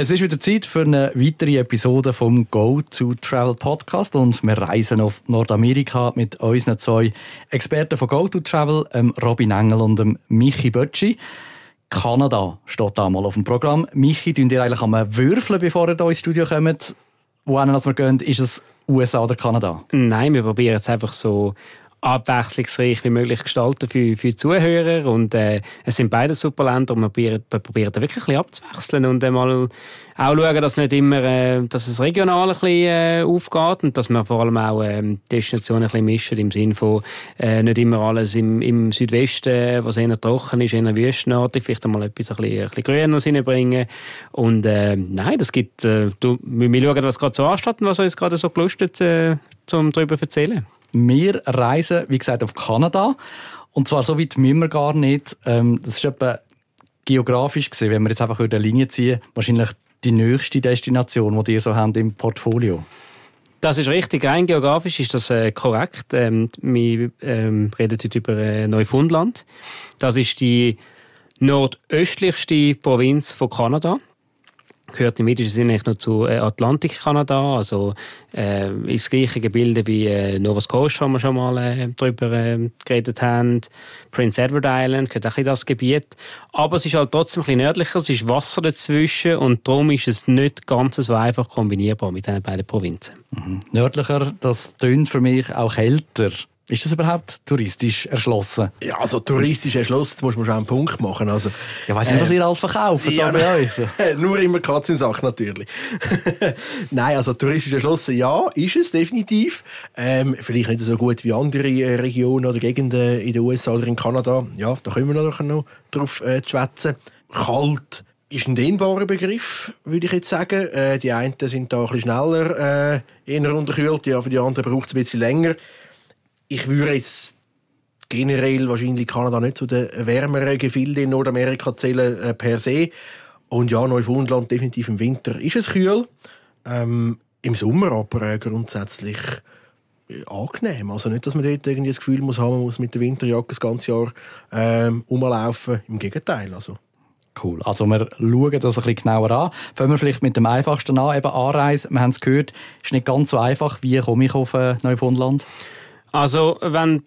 Es ist wieder Zeit für eine weitere Episode vom Go to Travel Podcast und wir reisen auf Nordamerika mit unseren zwei Experten von Go to Travel, Robin Engel und Michi Bötschi. Kanada steht da mal auf dem Programm. Michi, tun ihr eigentlich am Würfeln, bevor ihr hier ins Studio kommt? Wohin wir gehen, ist es USA oder Kanada? Nein, wir probieren es einfach so abwechslungsreich wie möglich gestalten für, für die Zuhörer. Und äh, es sind beide super Länder und wir probieren, da wirklich ein bisschen abzuwechseln und äh, mal auch schauen, dass nicht immer, äh, dass es regional ein bisschen äh, aufgeht und dass wir vor allem auch äh, Destinationen ein bisschen mischen im Sinne von äh, nicht immer alles im, im Südwesten, was eher trocken ist, eher wüstenartig, vielleicht einmal etwas ein bisschen, ein bisschen Grünes reinbringen. Und äh, nein, das gibt, äh, du, wir schauen, was gerade so ansteht und was uns gerade so gelustet, äh, um darüber zu erzählen. Wir reisen, wie gesagt, auf Kanada. Und zwar so weit müssen wir gar nicht. Ähm, das ist etwa geografisch gesehen, wenn wir jetzt einfach die Linie ziehen, wahrscheinlich die nächste Destination, die ihr so habt im Portfolio. Das ist richtig. Rein geografisch ist das äh, korrekt. Ähm, wir ähm, reden heute über äh, Neufundland. Das ist die nordöstlichste Provinz von Kanada gehört im weitesten Sinne noch zu äh, Atlantik-Kanada, also äh, ins gleiche Gebilde wie äh, Nova Scotia, wo wir schon mal äh, darüber äh, geredet haben. Prince Edward Island gehört auch in das Gebiet. Aber es ist halt trotzdem ein bisschen nördlicher, es ist Wasser dazwischen und darum ist es nicht ganz so einfach kombinierbar mit diesen beiden Provinzen. Mhm. Nördlicher, das tönt für mich auch kälter. Ist das überhaupt touristisch erschlossen? Ja, also touristisch erschlossen, jetzt muss man schon einen Punkt machen. Also, ja, weiss nicht, äh, was ihr alles verkauft ja, bei euch. nur immer Katze in Sack, natürlich. Nein, also touristisch erschlossen, ja, ist es definitiv. Ähm, vielleicht nicht so gut wie andere äh, Regionen oder Gegenden in den USA oder in Kanada. Ja, da können wir noch, noch drauf äh, schwätzen. Kalt ist ein dehnbarer Begriff, würde ich jetzt sagen. Äh, die einen sind da ein bisschen schneller äh, eher unterkühlt, ja, für die anderen braucht es ein bisschen länger ich würde jetzt generell wahrscheinlich Kanada nicht zu den wärmeren Gefilden in Nordamerika zählen äh, per se. Und ja, Neufundland definitiv im Winter ist es kühl. Ähm, Im Sommer aber äh, grundsätzlich äh, angenehm. Also nicht, dass man dort irgendwie das Gefühl muss haben, man muss mit der Winterjacke das ganze Jahr ähm, rumlaufen. Im Gegenteil. Also. Cool. Also wir schauen das ein bisschen genauer an. Fangen wir vielleicht mit dem einfachsten an, eben Anreise. Wir haben es gehört, ist nicht ganz so einfach. Wie komme ich auf äh, Neufundland? Also, wenn du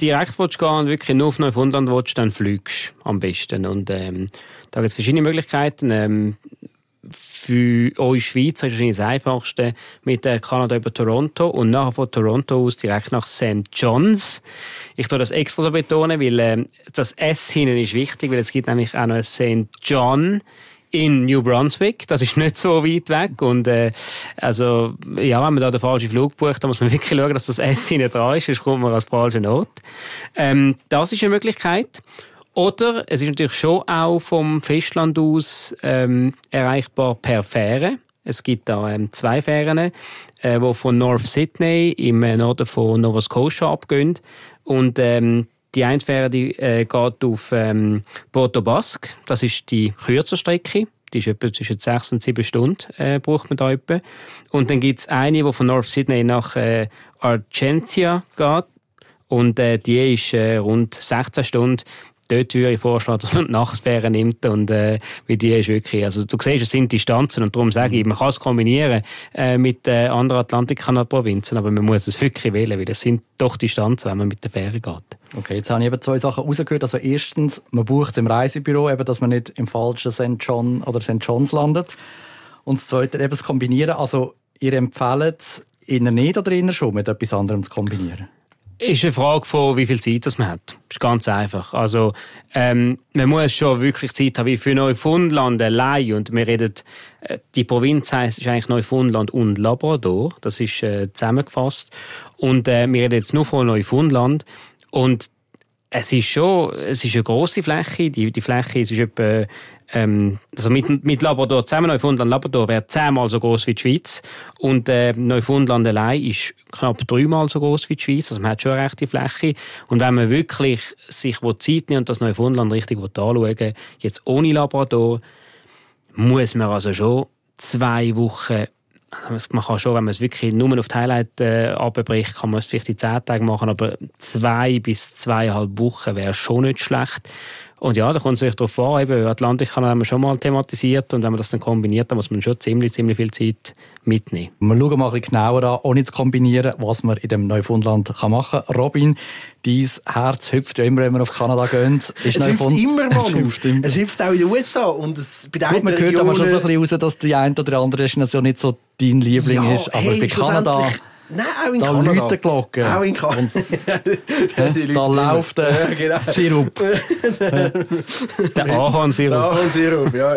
direkt willst gehen und wirklich nur auf Neufundland willst, dann fliegst du am besten. Und ähm, da gibt es verschiedene Möglichkeiten. Ähm, für euch Schweizer ist es das Einfachste mit Kanada über Toronto und nachher von Toronto aus direkt nach St. John's. Ich tue das extra so betonen, weil äh, das S hinten ist wichtig, weil es gibt nämlich auch noch ein St. John in New Brunswick. Das ist nicht so weit weg. Und äh, also, ja, wenn man da den falschen Flug bucht, dann muss man wirklich schauen, dass das S nicht dran ist, sonst kommt man als falschen Ort. Ähm, das ist eine Möglichkeit. Oder es ist natürlich schon auch vom Festland aus ähm, erreichbar per Fähre. Es gibt da ähm, zwei Fähren, äh, die von North Sydney im äh, Norden von Nova Scotia abgehen. Und ähm, die eine Fähre äh, geht auf ähm, Porto Basque. Das ist die kürzere Strecke. Die ist etwa zwischen sechs und sieben Stunden, äh, braucht man da etwa. Und dann gibt es eine, die von North Sydney nach äh, Argentia geht. Und äh, die ist äh, rund 16 Stunden dort würde ich vorschlagen, dass man die Nachtfähre nimmt und äh, wie die ist wirklich, also du siehst, es sind Distanzen und darum sage ich, man kann es kombinieren äh, mit äh, anderen Atlantikkanalprovinzen, aber man muss es wirklich wählen, weil es sind doch Distanzen, wenn man mit der Fähre geht. Okay, jetzt habe ich eben zwei Sachen rausgehört. Also erstens, man bucht im Reisebüro, eben, dass man nicht im falschen St. John oder St. John's landet. Und das Zweite, eben das Kombinieren. Also ihr empfehlt es inner nicht oder inner schon mit etwas anderem zu kombinieren? Ist eine Frage von, wie viel Zeit das man hat. Ist ganz einfach. Also, ähm, man muss schon wirklich Zeit haben, wie für Neufundland allein. Und wir reden, äh, die Provinz heisst, ist eigentlich Neufundland und Labrador. Das ist äh, zusammengefasst. Und äh, wir reden jetzt nur von Neufundland. Und es ist schon, es ist eine grosse Fläche. Die, die Fläche ist etwa ähm, also mit, mit Labrador zusammen, Neufundland Labrador wäre zehnmal so groß wie die Schweiz. Und äh, Neufundland allein ist knapp dreimal so groß wie die Schweiz, also man hat schon eine rechte Fläche. Und wenn man wirklich sich Zeit nimmt und das Neufundland richtig anschauen jetzt ohne Labrador, muss man also schon zwei Wochen also man kann schon, wenn man es wirklich nur auf die Highlight äh, abbricht, kann man es vielleicht in zehn Tagen machen, aber zwei bis zweieinhalb Wochen wäre schon nicht schlecht. Und ja, da kommt es sich darauf an, eben, Atlantikkanal haben wir schon mal thematisiert und wenn man das dann kombiniert, dann muss man schon ziemlich, ziemlich viel Zeit mitnehmen. Wir schauen mal ein bisschen genauer an, ohne zu kombinieren, was man in dem Neufundland kann machen kann. Robin, dein Herz hüpft ja immer, wenn wir auf Kanada gehen. Ist es hüpft immer, Mann. Es hüpft, immer. es hüpft auch in den USA. Und es, bei Gut, man hört aber schon so ein bisschen raus, dass die eine oder andere Destination nicht so dein Liebling ja, ist. Aber hey, bei Kanada... Nein, auch in da Kanada. Da Glocken. Auch in Kanada. da läuft der ja, genau. Sirup. der Ahornsirup. Der Ahornsirup, ja,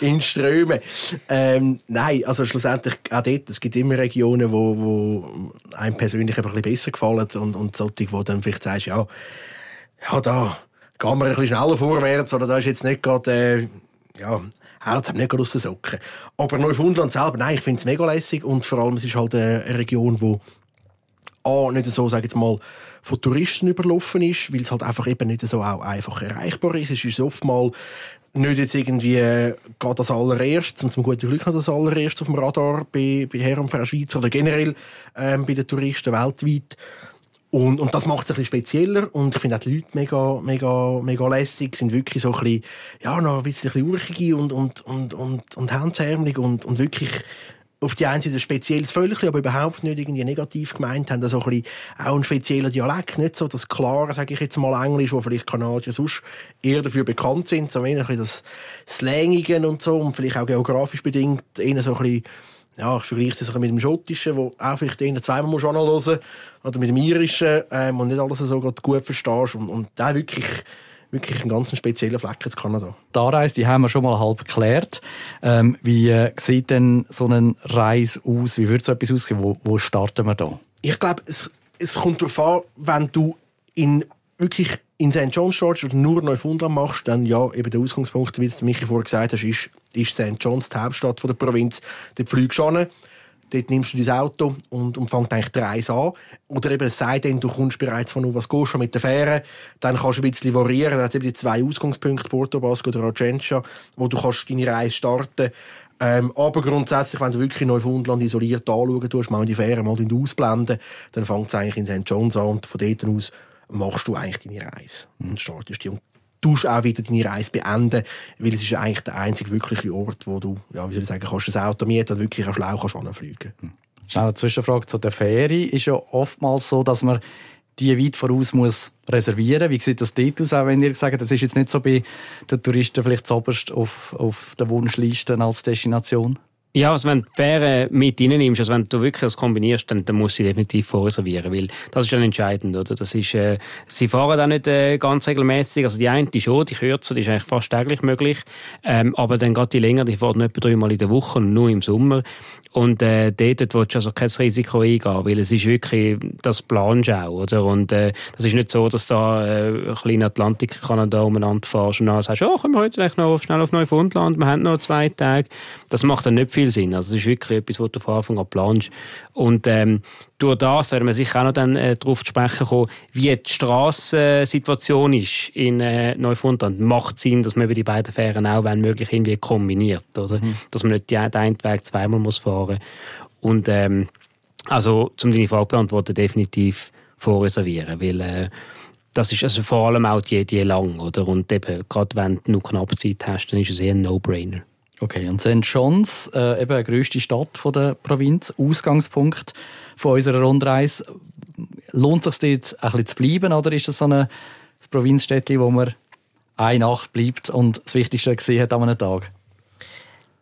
in Strömen. Ähm, nein, also schlussendlich auch dort, es gibt immer Regionen, wo, wo einem persönlich ein bisschen besser gefallen und, und solche, wo dann vielleicht sagst, ja, ja, da gehen wir ein bisschen schneller vorwärts oder da ist jetzt nicht gerade, äh, ja, Herz hat nicht aus den Socken. Aber Neufundland selber, nein, ich finde es mega lässig und vor allem es ist halt eine Region, wo A, nicht so, sage jetzt mal, von Touristen überlaufen ist, weil es halt einfach eben nicht so auch einfach erreichbar ist. Es ist oftmals nicht jetzt irgendwie äh, gerade das allererstes und zum guten Glück noch das allererstes auf dem Radar bei, bei Herr und Frau Schweizer oder generell ähm, bei den Touristen weltweit. Und, und das macht es ein bisschen spezieller und ich finde auch die Leute mega, mega, mega lässig, sind wirklich so ein bisschen, ja, noch ein bisschen, ein bisschen urchige und, und, und, und, und hemdsärmelig und, und wirklich auf die einen Seite ein spezielles Völkchen, aber überhaupt nicht irgendwie negativ gemeint, haben da so ein bisschen auch einen speziellen Dialekt, nicht so das klare, sage ich jetzt mal, Englisch, wo vielleicht Kanadier sonst eher dafür bekannt sind, so ein bisschen das Slangige und so und vielleicht auch geografisch bedingt eher so ein bisschen ja, ich vergleiche es mit dem Schottischen, wo auch vielleicht einen zweimal musst anhören musst, oder mit dem Irischen, ähm, und nicht alles so gut verstehst. Und, und da wirklich wirklich einen ganz speziellen Fleck in Kanada. Die Anreise, die haben wir schon mal halb geklärt. Ähm, wie äh, sieht denn so eine Reise aus? Wie würde so etwas aussehen? Wo, wo starten wir da? Ich glaube, es, es kommt darauf an, wenn du in wirklich in St. John's George oder nur Neufundland machst, dann ja, eben der Ausgangspunkt, wie du Michi vorher gesagt hast, ist, ist St. John's die Hauptstadt der Provinz. Dort fliegst du hin, dort nimmst du dein Auto und, und fängt eigentlich die Reise an. Oder eben, es sei denn, du kommst bereits von Nova Scotia mit der Fähre, dann kannst du ein bisschen variieren. Dann hat eben die zwei Ausgangspunkte, Porto Basco oder Argentia, wo du kannst deine Reise starten ähm, aber grundsätzlich, wenn du wirklich Neufundland isoliert anschauen tust, mal die Fähre mal ausblenden, dann fängt es eigentlich in St. John's an und von dort aus machst du eigentlich deine Reise mhm. und startest die. Und tust auch wieder deine Reise beenden, weil es ist eigentlich der einzige wirkliche Ort, wo du, ja, wie soll ich sagen, kannst das Auto mieten und wirklich auch schlau kannst anfliegen. Mhm. Schnell eine Zwischenfrage zu der Fähre. Ist ja oftmals so, dass man die weit voraus muss reservieren. Wie sieht das dort aus, auch wenn ihr sagt, das ist jetzt nicht so bei den Touristen vielleicht zuoberst auf, auf der Wunschliste als Destination? Ja, also wenn du die Fähre mit reinnimmst, also wenn du wirklich das kombinierst, dann, dann musst du sie definitiv vorreservieren, weil das ist dann entscheidend, oder? Das ist, äh, sie fahren auch nicht äh, ganz regelmäßig. Also die eine die schon, die kürzer, die ist eigentlich fast täglich möglich, ähm, aber dann gerade die länger, die fahren etwa dreimal in der Woche nur im Sommer. Und äh, dort willst du also kein Risiko eingehen, weil es ist wirklich das Planschau, oder? Und äh, das ist nicht so, dass da äh, ein kleiner Atlantik Kanada umeinander fährst und dann sagst, oh, kommen wir heute noch schnell auf Neufundland, wir haben noch zwei Tage. Das macht dann nicht viel Sinn. Also es ist wirklich etwas, was du von Anfang an planst. Und ähm, durch das werden wir sicher auch noch dann, äh, darauf zu sprechen kommen, wie die Strassensituation ist in äh, Neufundland. Macht Sinn, dass man über die beiden Fähren auch, wenn möglich, irgendwie kombiniert, oder? Mhm. Dass man nicht den einen Weg zweimal muss fahren fahren. Und ähm, also, um deine Frage zu beantworten, definitiv vorreservieren, weil äh, das ist also vor allem auch die, die lang, oder? Und eben, gerade wenn du nur knapp Zeit hast, dann ist es eher ein No-Brainer. Okay, und St. John's, äh, eben die grösste Stadt von der Provinz, Ausgangspunkt von unserer Rundreise. Lohnt es sich dort ein bisschen zu bleiben, oder ist das so ein Provinzstädtchen, wo man eine Nacht bleibt und das Wichtigste gesehen hat an einem Tag?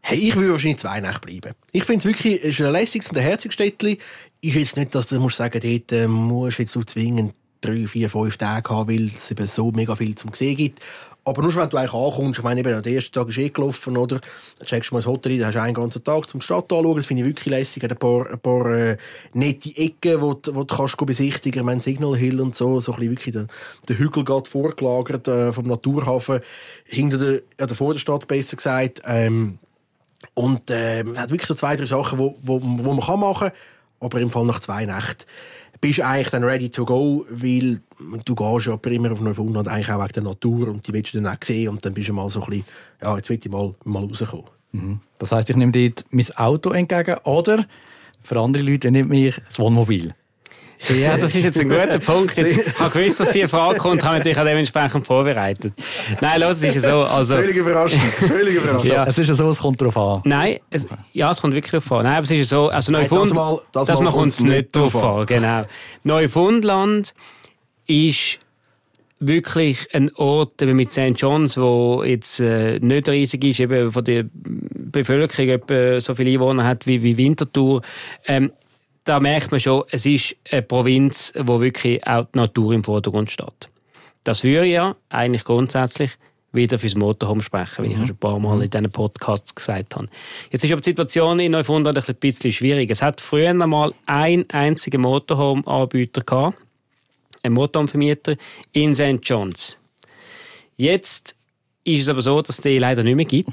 Hey, ich würde wahrscheinlich zwei Nächte bleiben. Ich finde es wirklich ist ein lässiges und ein herziges Städtchen. Ist jetzt nicht, dass du musst sagen, dort äh, musst jetzt so zwingend drei, vier, fünf Tage haben, weil es eben so mega viel zum Sehen gibt. Aber nur wenn du eigentlich ankommst, ich meine, eben, der erste Tag ist eh gelaufen, oder? Dann checkst du mal das Hotel, dann hast du einen ganzen Tag zum Stadt anschauen. Das finde ich wirklich lässig. Ein paar, ein paar äh, nette Ecken, wo, wo du kannst besichtigen kannst. Signal Hill und so, so ein bisschen wirklich der, der Hügel geht vorgelagert äh, vom Naturhafen. Hinter der, ja, der Stadt, besser gesagt. Ähm, und äh, hat wirklich so zwei, drei Sachen, wo man kann machen kann. Aber im Fall nach zwei Nächten bist eigentlich dann ready to go, weil du gehst ja immer auf Neufundland eigentlich auch wegen der Natur und die willst du dann auch sehen und dann bist du mal so ein bisschen, ja, jetzt will ich mal, mal rauskommen. Mhm. Das heisst, ich nehme dort mein Auto entgegen oder für andere Leute nehme ich das Wohnmobil? Ja, das ist jetzt ein guter Punkt. Jetzt, ich habe gewusst, dass die Frage kommt, habe mich natürlich auch dementsprechend vorbereitet. Nein, los, es ist so. Also, völlig überraschend. Völlig überraschend. ja. Es ist ja so, es kommt darauf an. Nein, es, ja, es kommt wirklich darauf an. Nein, aber es ist so, also Neufundland, Nein, das mal, das das mal kommt es nicht drauf an. Genau. Neufundland ist wirklich ein Ort eben mit St. John's, wo jetzt äh, nicht riesig ist, eben von der Bevölkerung etwa so viele Einwohner hat wie, wie Winterthur. Ähm, da merkt man schon, es ist eine Provinz, wo wirklich auch die Natur im Vordergrund steht. Das würde ja eigentlich grundsätzlich wieder fürs Motorhome sprechen, wie ich ja schon ein paar Mal in diesen Podcasts gesagt habe. Jetzt ist aber die Situation in Neufundland ein bisschen schwierig. Es hat früher einmal einen einzigen Motorhome-Anbieter gehabt, ein Motorhome-Vermieter in St. John's. Jetzt ist es aber so, dass es den leider nicht mehr gibt.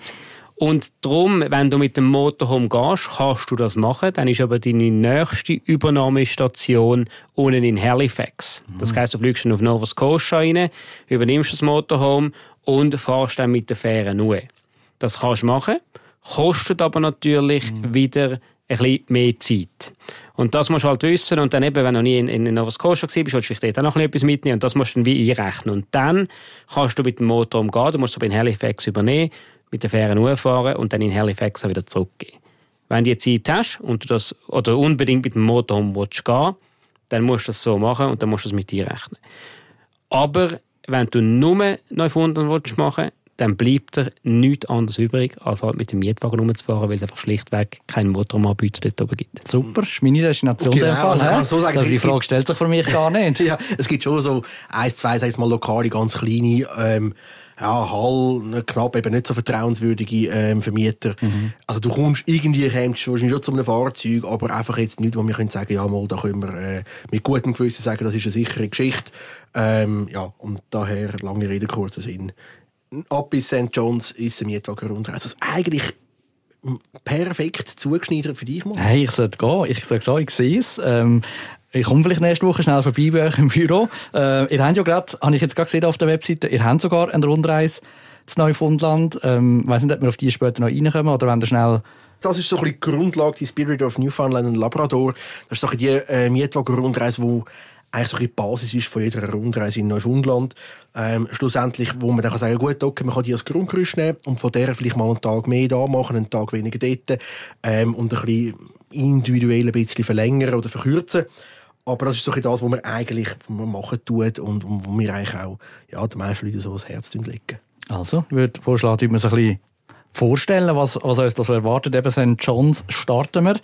Und darum, wenn du mit dem Motorhome gehst, kannst du das machen. Dann ist aber deine nächste Übernahmestation unten in Halifax. Das heisst, du fliegst dann auf Nova Scotia rein, übernimmst das Motorhome und fährst dann mit der Fähre nur. Das kannst du machen, kostet aber natürlich wieder ein bisschen mehr Zeit. Und das musst du halt wissen. Und dann eben, wenn du noch nie in, in Nova Scotia warst, willst du vielleicht dort auch noch etwas mitnehmen. Und das musst du dann wie einrechnen. Und dann kannst du mit dem Motor umgehen. Du musst es in Halifax übernehmen, mit der Fähre hochfahren und dann in Halifax wieder zurückgehen. Wenn du die Zeit hast und du das, oder unbedingt mit dem Motorhome willst gehen dann musst du das so machen und dann musst du das mit einrechnen. Aber wenn du nur Neufundland willst machen dann bleibt dir nichts anderes übrig, als halt mit dem Mietwagen rumzufahren, weil es einfach schlichtweg keinen Motorhomanbieter dort oben gibt. Super, das ist meine Destination. Genau, Fall, also kann so sagen, also die gibt- Frage stellt sich für mich gar nicht. Ja, es gibt schon so eins, zwei, sag ich mal, lokale, ganz kleine, ähm, ja, Hall, knapp eben nicht so vertrauenswürdige ähm, Vermieter. Also du kommst irgendwie, kommst wahrscheinlich schon zu einem Fahrzeug, aber einfach jetzt nicht, wo wir können sagen, ja mal, da können wir äh, mit gutem Gewissen sagen, das ist eine sichere Geschichte. Ähm, ja, und daher, lange Rede, kurzer Sinn. Ab bis St. John's ist ein Mietwagen runter. Also eigentlich perfekt zugeschneidert für dich mal. Hey, ich sollte gehen. Ich sage so, ich sehe es. Ähm, ich komme vielleicht nächste Woche schnell vorbei bei euch im Büro. Äh, ihr habt ja gerade, habe ich jetzt gerade gesehen auf der Webseite, ihr habt sogar eine Rundreise zu Neufundland. Ähm, ich weiss nicht, ob wir auf die später noch reinkommen oder wenn ihr schnell Das ist so ein bisschen die Grundlage, die Spirit of Newfoundland und Labrador. Das ist so ein die äh, Mietwagen-Rundreise, die eigentlich so ein die Basis ist von jeder Rundreise in Neufundland. Ähm, schlussendlich, wo man dann kann sagen gut, okay, man kann die als Grundgerüst nehmen und von der vielleicht mal einen Tag mehr da machen, einen Tag weniger dort ähm, und ein bisschen individuell ein bisschen verlängern oder verkürzen. Aber das ist so ein das, was man eigentlich machen tut und, wo wir eigentlich auch ja, den meisten Leuten so ans Herz legen. Also, ich würde vorschlagen, dass wir uns ein bisschen vorstellen, was, was uns da so erwartet. Eben St. John's starten wir.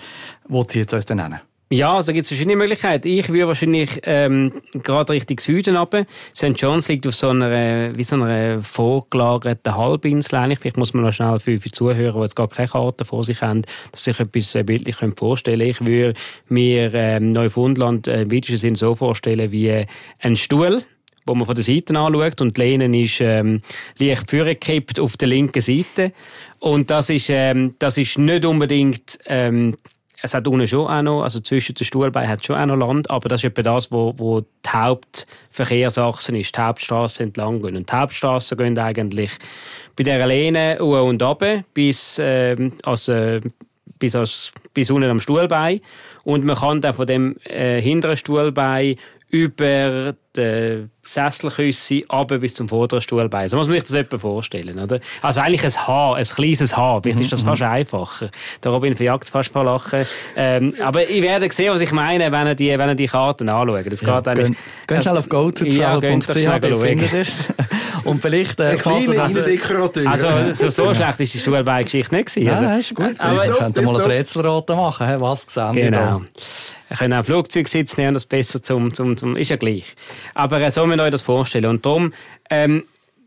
Wo zieht es uns denn hin? Ja, also gibt es verschiedene Möglichkeiten. Ich würde wahrscheinlich ähm, gerade Richtung Süden runter. St. John's liegt auf so einer, wie so einer vorgelagerten Halbinsel eigentlich. Vielleicht muss man noch schnell für, für Zuhörer, die jetzt gar keine Karte vor sich haben, dass sich etwas äh, bildlich können vorstellen Ich würde mir ähm, Neufundland äh, im weitesten Sinn so vorstellen wie äh, ein Stuhl, wo man von der Seite anschaut und die Lehne ist ähm, leicht vorgekippt auf der linken Seite. Und das ist, ähm, das ist nicht unbedingt... Ähm, es hat unten schon auch noch, also zwischen den Stuhlbeinen hat es schon auch noch Land, aber das ist etwa das, wo, wo die Hauptverkehrsachse ist, die Hauptstraße entlang gehen. Und die Hauptstraßen gehen eigentlich bei dieser Lehne hoch und runter bis, ähm, also, bis, als, bis unten am Stuhlbein. Und man kann dann von dem äh, hinteren Stuhlbein über die Sesselküsse runter bis zum vorderen Stuhlbein. So muss man sich das etwa vorstellen. Oder? Also eigentlich ein Haar, ein kleines Haar. Vielleicht ist das fast einfacher. Der Robin verjagt es fast ein paar Lachen. Ähm, aber ich werde sehen, was ich meine, wenn ihr die, wenn ihr die Karten anschaut. Das geht eigentlich... Gehen, gehen schnell auf Ja, geht doch go2travel.ch, schnell dann schauen. findet ihr es. Und vielleicht... Äh, kleiner ihr das- Innendekorateur. Also so, so schlecht ist die Stuhlbeingeschichte nicht gewesen. Ja, Also, das ist gut. Aber- wir könnten mal ein. Rätselraten machen. hä? Was sehen wir Genau. da? Wir können auch Flugzeug sitzen, nehmen das besser zum, zum, zum, ist ja gleich. Aber äh, so euch das vorstellen. Und darum, ähm,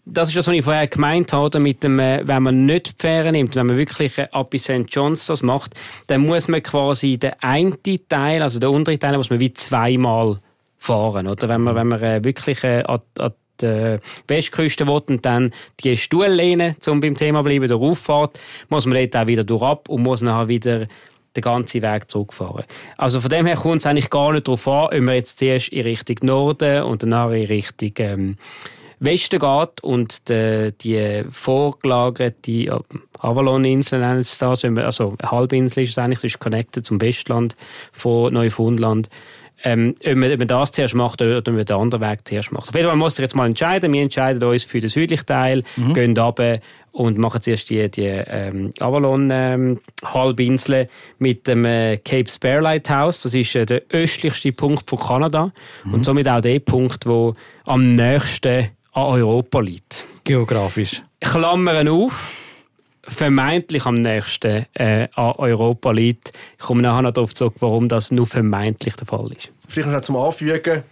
das ist das, was ich vorher gemeint habe, mit dem, äh, wenn man nicht die Fähre nimmt, wenn man wirklich äh, ab St. John's das macht, dann muss man quasi den einen Teil, also den unteren Teil, muss man wie zweimal fahren, oder? Wenn man, wenn man äh, wirklich an, an die Westküste will und dann die Stuhllehne, um beim Thema bleiben, darauf fährt, muss man dort auch wieder durch ab und muss nachher wieder den ganzen Weg zurückfahren. Also von dem her kommt es eigentlich gar nicht darauf an, ob man jetzt zuerst in Richtung Norden und danach in Richtung ähm, Westen geht und die, die vorgelagerte Avalon-Insel nennen das, also eine Halbinsel ist es eigentlich, das ist connected zum Westland von Neufundland. Ähm, ob, man, ob man das zuerst macht oder ob man den anderen Weg zuerst macht. Auf jeden Fall muss ich jetzt mal entscheiden. Wir entscheiden uns für den südlichen Teil, mhm. gehen runter und machen zuerst die, die ähm, Avalon-Halbinsel ähm, mit dem äh, Cape Spare Lighthouse. Das ist äh, der östlichste Punkt von Kanada mhm. und somit auch der Punkt, wo am nächsten an Europa liegt. Geografisch. Klammern auf vermeintlich am nächsten äh, an Europa liegt. Ich komme nachher noch darauf zurück, warum das nur vermeintlich der Fall ist. Vielleicht noch zum Anfügen.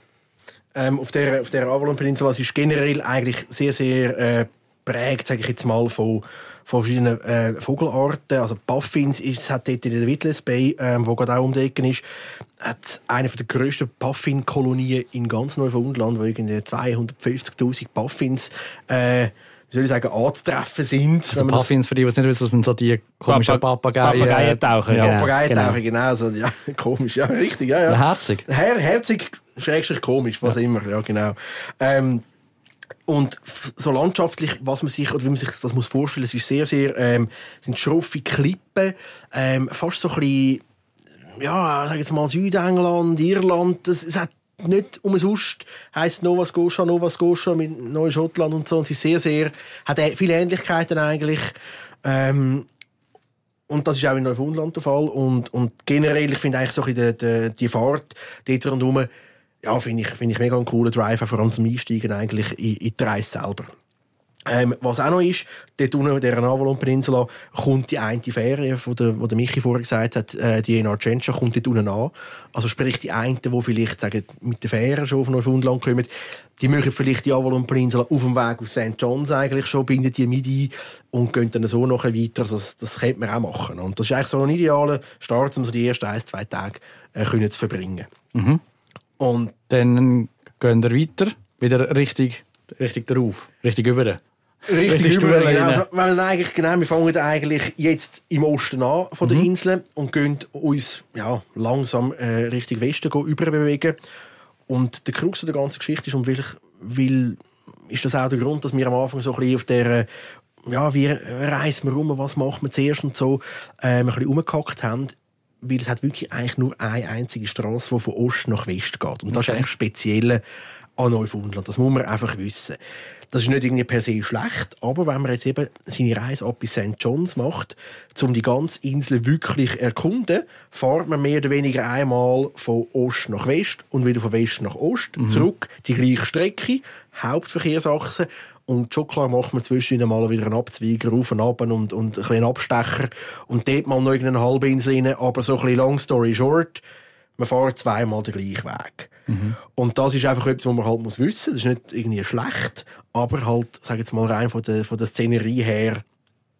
Ähm, auf der, auf der Avalon-Peninsula ist generell eigentlich sehr, sehr äh, prägt, sage ich jetzt mal, von, von verschiedenen äh, Vogelarten. Also Puffins ist, hat dort in der Witless Bay, ähm, wo gerade auch um die ist, hat eine der grössten Puffin-Kolonien in ganz Neufundland, wo irgendwie 250'000 Puffins äh, wie soll ich sagen, anzutreffen sind. Also Puffins, für die, die es nicht wissen, sind so die komischen Papageien. Papageientaucher, ja. Genau. Papageientaucher, genau. genau so, ja, komisch, ja, richtig, ja, ja. Herzig. Her herzig, schrägstrich komisch, was ja. immer, ja, genau. Ähm, und so landschaftlich, was man sich, oder wie man sich das muss vorstellen, es ist sehr, sehr, ähm, sind schroffe Klippen, ähm, fast so ein bisschen, ja, sag jetzt mal Südengland, Irland, es hat nicht umsonst heisst Nova Scotia, Nova Scotia mit Neuschottland und so. Und sie sehr, sehr, hat viele Ähnlichkeiten eigentlich. Ähm, und das ist auch in Neufundland der Fall. Und, und generell, ich finde eigentlich so die, die, die Fahrt dort rundherum, ja, finde ich, find ich mega einen coolen Drive, vor allem zum Einsteigen eigentlich in, in die Reise selber. Ähm, was auch noch ist, dort unten der Avalon-Peninsula kommt die eine Fähre, von der, wo der Michi vorher gesagt hat, äh, die in Argentia kommt dort unten an. Also sprich, die einen, die vielleicht sagen, mit der Fähre schon auf Neufundland kommen, die möchten vielleicht die Avalon-Peninsula auf dem Weg aus St. John's eigentlich schon, binden die mit ein und gehen dann so noch weiter. Das, das könnte man auch machen. Und das ist eigentlich so ein idealer Start, um so die ersten ein, zwei Tage äh, können zu verbringen. Mhm. Und dann gehen wir weiter, wieder richtig, richtig drauf, richtig über. Richtig, Richtig über, genau. Also, wenn eigentlich, genau, wir fangen eigentlich jetzt im Osten an von der mhm. Insel und gehen uns ja, langsam äh, Richtung Westen überbewegen. Und der Krux der ganzen Geschichte ist, und will, will, ist das auch der Grund, dass wir am Anfang so ein bisschen auf der ja, wie reisen wir rum, was machen wir zuerst und so, äh, ein bisschen rumgehackt haben, weil es hat wirklich eigentlich nur eine einzige Straße, die von Ost nach West geht. Und das okay. ist eigentlich speziell an Neufundland. Das muss man einfach wissen. Das ist nicht irgendwie per se schlecht, aber wenn man jetzt eben seine Reise ab bis St. John's macht, um die ganze Insel wirklich erkunden, fährt man mehr oder weniger einmal von Ost nach West und wieder von West nach Ost mhm. zurück, die gleiche Strecke, Hauptverkehrsachse und schon klar macht man zwischendurch mal wieder einen Abzweiger auf und ab und, und ein einen Abstecher und dort mal noch irgendeine Halbinsel rein, aber so ein bisschen long story short, man fährt zweimal den gleichen Weg. Mhm. Und das ist einfach etwas, was man halt muss wissen. Das ist nicht irgendwie schlecht, aber halt, sag jetzt mal rein von der, von der Szenerie her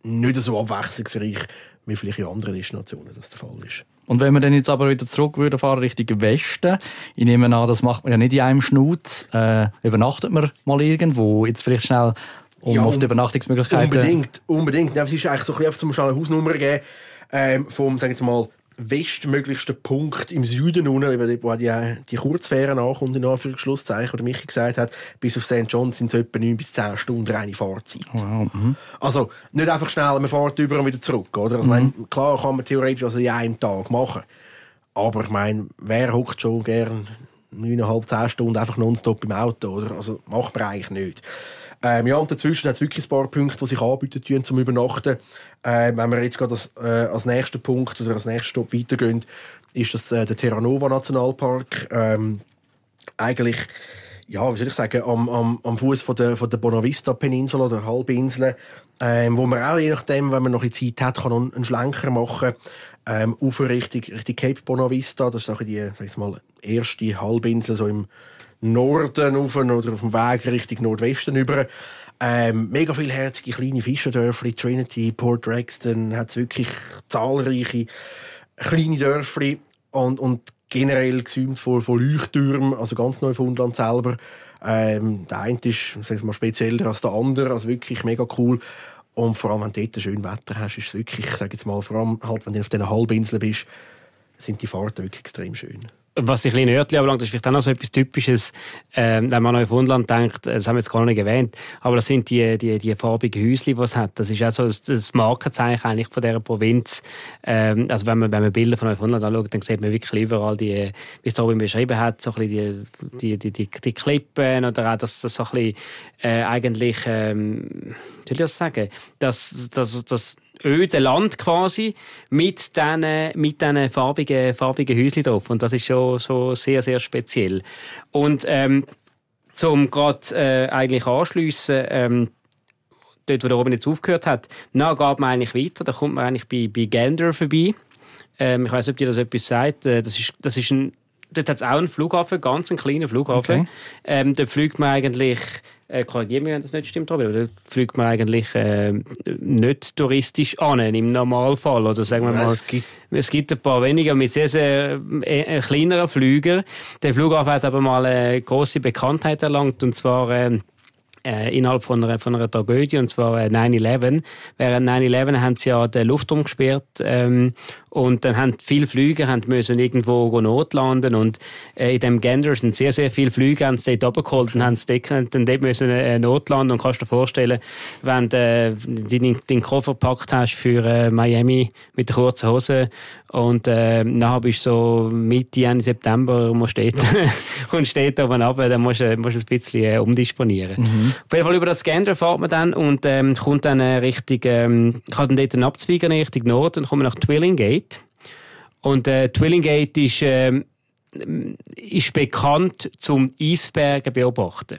nicht so abwechslungsreich wie vielleicht in anderen Destinationen das der Fall ist. Und wenn wir dann jetzt aber wieder zurück würden fahren Richtung Westen, ich nehme an, das macht man ja nicht in einem Schnutz, äh, übernachtet man mal irgendwo, jetzt vielleicht schnell um ja, auf die Übernachtungsmöglichkeiten. Unbedingt, unbedingt. Ja, es ist eigentlich so ein bisschen, um schnell eine Hausnummer geben, ähm, vom, sagen wir mal, westmöglichsten Punkt im Süden unten, wo die, die Kurzfähre ankommt, in Anführungsschlusszeichen, oder Michi gesagt hat, bis auf St. John sind es etwa 9 bis 10 Stunden reine Fahrzeit. Wow. Mhm. Also nicht einfach schnell, man fährt über und wieder zurück. Oder? Also, mhm. mein, klar kann man theoretisch also in einem Tag machen, aber ich meine, wer hockt schon gern 9,5, 10 Stunden einfach nonstop im Auto? Oder? Also macht man eigentlich nicht. Ähm, ja, und dazwischen hat es wirklich ein paar Punkte, die sich anbieten zum Übernachten. Äh, wenn wir jetzt gerade als, äh, als nächsten Punkt oder als nächsten Stopp weitergehen, ist das äh, der Terranova Nationalpark. Ähm, eigentlich, ja, wie soll ich sagen, am, am, am Fuß von der, von der Bonavista Peninsula oder Halbinsel, ähm, wo man auch je nachdem, wenn man noch Zeit hat, kann einen Schlenker machen ähm, auf Richtung, Richtung Cape Bonavista. Das ist auch die, sag ich mal, erste Halbinsel so im Norden rauf oder auf dem Weg Richtung Nordwesten über. Ähm, mega viele herzige kleine Fischerdörfli, Trinity, Port Rexton, hat es wirklich zahlreiche kleine Dörfli und, und generell gesäumt von, von Leuchttürmen, also ganz Neufundland selber. Ähm, der eine ist sag mal, spezieller als der andere, also wirklich mega cool. Und vor allem, wenn du dort schön Wetter hast, ist es wirklich, ich sage jetzt mal, vor allem halt, wenn du auf diesen Halbinseln bist, sind die Fahrten wirklich extrem schön. Was die kleinen Örtchen anbelangt, ist vielleicht auch noch so etwas Typisches, ähm, wenn man an Neufundland denkt, das haben wir jetzt gar nicht erwähnt, aber das sind die, die, die farbigen Häuschen, die es hat. Das ist auch so das Markenzeichen eigentlich von dieser Provinz. Ähm, also wenn man, wenn man Bilder von Neufundland anschaut, dann sieht man wirklich überall die, wie es Robin beschrieben hat, so ein bisschen die, die, die, die, Klippen oder auch das, das so ein bisschen, äh, eigentlich, ähm, wie soll ich das sagen, das, das, das öde Land quasi mit diesen, mit diesen farbigen, farbigen Häuschen drauf. Und das ist schon, schon sehr, sehr speziell. Und ähm, zum gerade äh, eigentlich anschliessen, ähm, dort, wo der oben jetzt aufgehört hat, dann geht man eigentlich weiter. Da kommt man eigentlich bei, bei Gander vorbei. Ähm, ich weiß nicht, ob dir das etwas sagt. Äh, das ist, das ist ein dort hat es auch einen Flughafen, ganz einen kleinen Flughafen. Okay. Ähm, dort fliegt man eigentlich, äh, korrigiere mich, wenn das nicht stimmt, aber dort fliegt man eigentlich äh, nicht touristisch an, im Normalfall. Oder sagen wir mal, es gibt, es gibt ein paar weniger mit sehr, sehr äh, kleineren Flügern. Der Flughafen hat aber mal eine große Bekanntheit erlangt, und zwar... Äh, äh, innerhalb von einer, von einer Tragödie, und zwar äh, 9-11. Während 9-11 haben sie ja den Luftraum gesperrt ähm, und dann haben viele Flüge haben müssen irgendwo notlanden und äh, in dem Gander sind sehr, sehr viele Flüge haben sie dort runtergeholt und haben sie dort, dann dort müssen äh, notlanden und kannst dir vorstellen, wenn du äh, deinen, deinen Koffer gepackt hast für äh, Miami mit der kurzen Hose und äh, dann bist du so Mitte, Ende September musst du und steht oben runter, dann musst du, musst du ein bisschen äh, umdisponieren. Mhm. Auf jeden Fall über das Gander fährt man dann und ähm, kommt dann äh, Richtung, ähm, kann dann dort abzweigen Richtung Norden und kommt nach Twillingate. Und äh, Twillingate ist, äh, ist bekannt zum Eisbergen beobachten.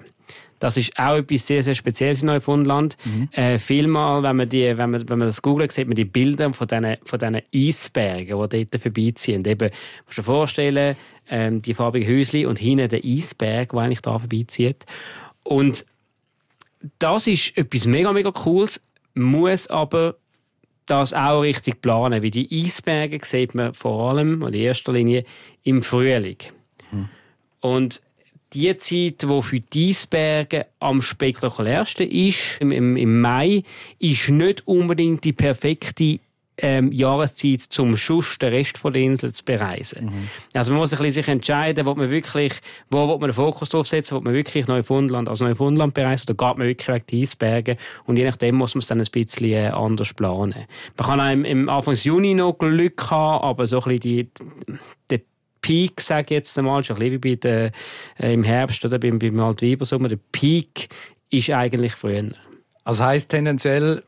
Das ist auch etwas sehr, sehr Spezielles in Neufundland. Mhm. Äh, vielmal, wenn man, die, wenn, man, wenn man das googelt, sieht man die Bilder von diesen, von diesen Eisbergen, die dort vorbeiziehen. Eben, musst du dir vorstellen, ähm, die farbigen Häuschen und hinten der Eisberg, der eigentlich da vorbeizieht. Und das ist etwas mega, mega Cooles, muss aber das auch richtig planen, weil die Eisberge sieht man vor allem, in erster Linie, im Frühling. Mhm. Und die Zeit, die für die Eisberge am spektakulärsten ist, im, im, im Mai, ist nicht unbedingt die perfekte ähm, Jahreszeit, zum Schuss den Rest von der Insel zu bereisen. Mhm. Also man muss sich ein bisschen entscheiden, wo man wirklich, wo will man den Fokus drauf setzen, wo man wirklich Neufundland, also Neufundland bereisen, oder geht man wirklich weg die Eisberge und je nachdem muss man es dann ein bisschen äh, anders planen. Man kann auch im, im Anfang Juni noch Glück haben, aber so ein bisschen die, die Peak, sage ich jetzt einmal, schon ein bisschen wie bei der, äh, im Herbst oder beim, beim Altweibersommer, der Peak ist eigentlich früher. Also heisst tendenziell,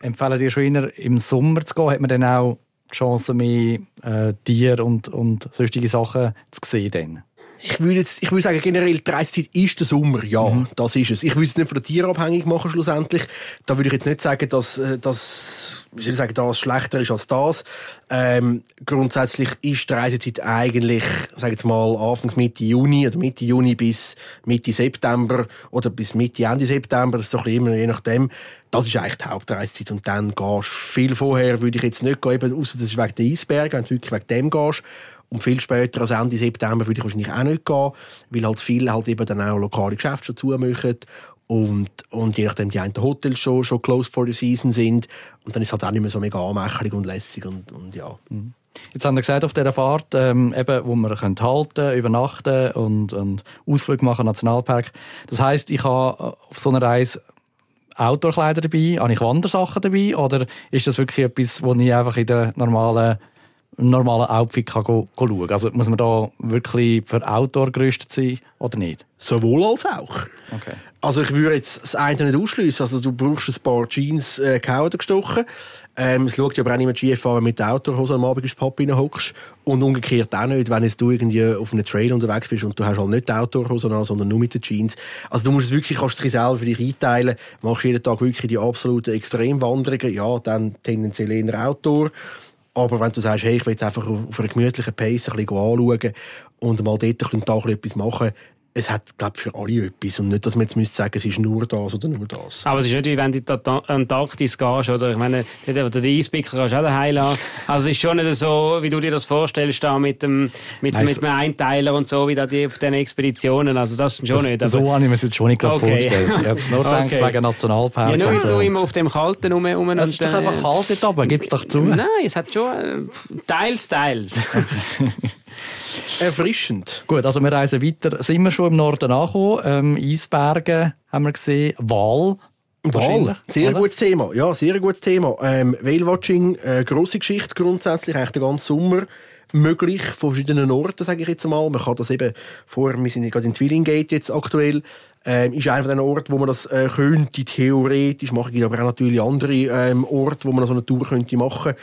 empfehlen dir schon eher im Sommer zu gehen, hat man dann auch die Chance, mehr äh, Tiere und, und sonstige Sachen zu sehen? Dann? Ich würde jetzt, ich würde sagen, generell die Reisezeit ist der Sommer. Ja, mhm. das ist es. Ich würde es nicht von den Tieren abhängig machen, schlussendlich. Da würde ich jetzt nicht sagen, dass, äh, dass wie soll ich sagen, das schlechter ist als das. Ähm, grundsätzlich ist die Reisezeit eigentlich, sage jetzt mal, Anfangs Mitte Juni oder Mitte Juni bis Mitte September oder bis Mitte Ende September. Das ist so ein bisschen immer, je nachdem. Das ist eigentlich die Hauptreisezeit. Und dann gehst du viel vorher, würde ich jetzt nicht gehen, eben, außer das ist wegen der Eisberge, wenn du wirklich wegen dem gehst. Und viel später, als Ende September, würde ich wahrscheinlich auch nicht gehen, weil halt viele halt eben dann auch lokale Geschäfte schon zumachen. Und, und je nachdem, die einen Hotels schon, schon closed for the season sind. Und dann ist es halt auch nicht mehr so mega anmächtig und lässig. Und, und ja. Mhm. Jetzt haben wir gesagt, auf dieser Fahrt, ähm, eben, wo können halten übernachten und, und Ausflug machen, Nationalpark. Das heisst, ich habe auf so einer Reise Outdoor-Kleider dabei, habe ich Wandersachen dabei? Oder ist das wirklich etwas, wo ich einfach in der normalen normalen Outfit kann go, go schauen. Also muss man da wirklich für Outdoor gerüstet sein oder nicht? Sowohl als auch. Okay. Also ich würde jetzt das eine nicht ausschließen. Also du brauchst ein paar Jeans äh, gehauen gestochen. Ähm, es schaut ja aber auch niemand GFA mit der Outdoorhose am Abend ins Pub hockst Und umgekehrt auch nicht, wenn du irgendwie auf einem Trail unterwegs bist und du hast halt nicht die Outdoorhose an, sondern nur mit den Jeans. Also du musst es wirklich, kannst es selber für dich einteilen. Machst jeden Tag wirklich die absoluten Extremwanderungen. Ja, dann tendenziell eher Outdoor. Aber wenn du sagst, hey, ich will jetzt einfach auf einer gemütlichen Pace ein bisschen anschauen und mal dort einen Tag etwas machen, es hat, glaube für alle etwas. Und nicht, dass man jetzt müsste sagen, es ist nur das oder nur das. Aber es ist nicht wie wenn du die Antarktis gehst, oder? Ich meine, den Eispicker kannst du auch daheim lassen. Also es ist schon nicht so, wie du dir das vorstellst, da mit dem, mit, also, mit dem Einteiler und so, wie da die auf diesen Expeditionen. Also das ist schon das, nicht. Aber, so habe ich mir das jetzt schon nicht okay. vorgestellt. Ich habe nur okay. gedacht, wegen Nationalpark. Ja, nur weil du immer auf dem Kalten rum... rum es ist doch einfach kalt dort oben, gibt es doch zu. Nein, es hat schon... Äh, Teils, teils. erfrischend. Gut, also wir reisen weiter. Sind wir schon im Norden angekommen? Ähm, Eisbergen haben wir gesehen. Wahl. Wahl, sehr oder? gutes Thema. Ja, sehr gutes Thema. Ähm, Whale-Watching, äh, grosse Geschichte grundsätzlich, eigentlich den ganzen Sommer möglich, von verschiedenen Orten, sage ich jetzt mal. Man kann das eben vor, wir sind gerade in Twillingate jetzt aktuell, ähm, ist einer von den Orten, wo man das äh, könnte, theoretisch machen. Es gibt aber auch natürlich andere ähm, Orte, wo man so eine Tour könnte machen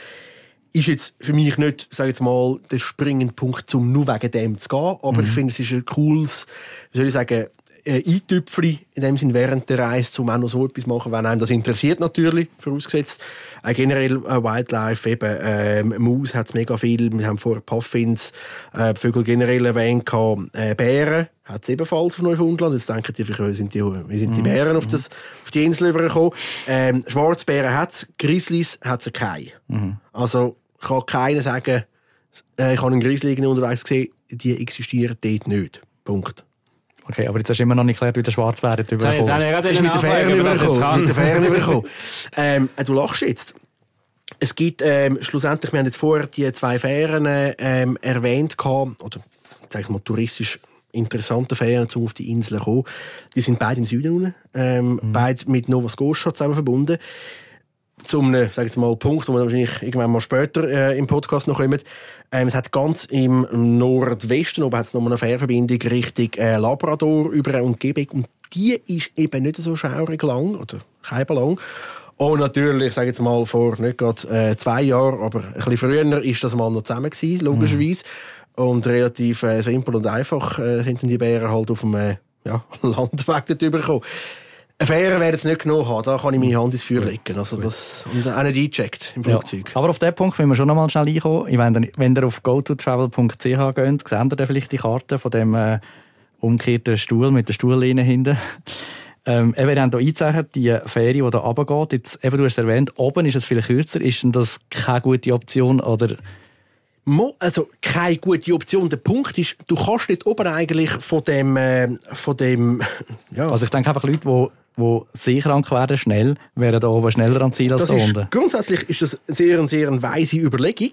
ist jetzt für mich nicht, sage jetzt mal, der springende Punkt, um nur wegen dem zu gehen. Aber mhm. ich finde, es ist ein cooles, wie soll ich sagen, äh, Eintüpfchen in dem Sinn während der Reise, um auch noch so etwas zu machen, wenn einem das interessiert natürlich, vorausgesetzt. Äh, generell äh, Wildlife, eben, äh, Maus hat es mega viel, wir haben vorher Puffins, äh, Vögel generell erwähnt, äh, Bären hat es ebenfalls auf Neufundland. Jetzt denken die, wie sind die, wie sind die mhm. Bären auf, das, auf die Insel übergekommen. Ähm, Schwarzbären hat es, Grizzlies hat es keine. Mhm. Also kann keiner sagen, äh, ich habe einen Grizzly unterwegs gesehen, die existieren dort nicht. Punkt. Okay, aber jetzt hast du immer noch nicht erklärt, wie der Schwarzbär jetzt überkommen ist. Jetzt mit der Fähre überkommen. Mit der Fähre überkommen. ähm, du lachst jetzt. Es gibt ähm, schlussendlich, wir haben jetzt vorher die zwei Fähren ähm, erwähnt, gehabt, oder sag ich mal touristisch interessante Fähren, um auf die Insel zu kommen. Die sind beide im Süden unten, ähm, mhm. beide mit Nova Scotia zusammen verbunden zu einem, sag ich mal, Punkt, wo wir wahrscheinlich irgendwann mal später äh, im Podcast noch kommen. Ähm, es hat ganz im Nordwesten, oben hat es noch eine Fährverbindung Richtung äh, Labrador über und Quebec und die ist eben nicht so schaurig lang oder lang. Und natürlich, ich sage jetzt mal, vor nicht gerade äh, zwei Jahren, aber ein bisschen früher ist das mal noch zusammen gewesen, logischerweise. Mhm. Und relativ äh, simpel und einfach äh, sind dann die Bären halt auf dem äh, ja, Landweg dort übergekommen. Eine Fähre wäre jetzt nicht genommen haben, da kann ich meine Hand ins Feuer legen. Also das, und auch nicht eingecheckt im Flugzeug. Ja. Aber auf diesen Punkt müssen wir schon noch mal schnell einkommen. Wenn, wenn ihr auf gototravel.ch geht, seht ihr vielleicht die Karte von dem äh, umgekehrten Stuhl mit der Stuhllehne hinten. Ähm, wir haben hier eingezeichnet, die Fähre, die hier runtergeht. Jetzt, eben, du hast es erwähnt, oben ist es viel kürzer. Ist denn das keine gute Option? Oder also keine gute Option. Der Punkt ist, du kannst nicht oben eigentlich von dem, äh, von dem, ja. Also ich denke einfach Leute, die die sehr krank werden, schnell, wären da oben schneller am Ziel als das da ist, unten. Grundsätzlich ist das eine sehr, sehr weise Überlegung.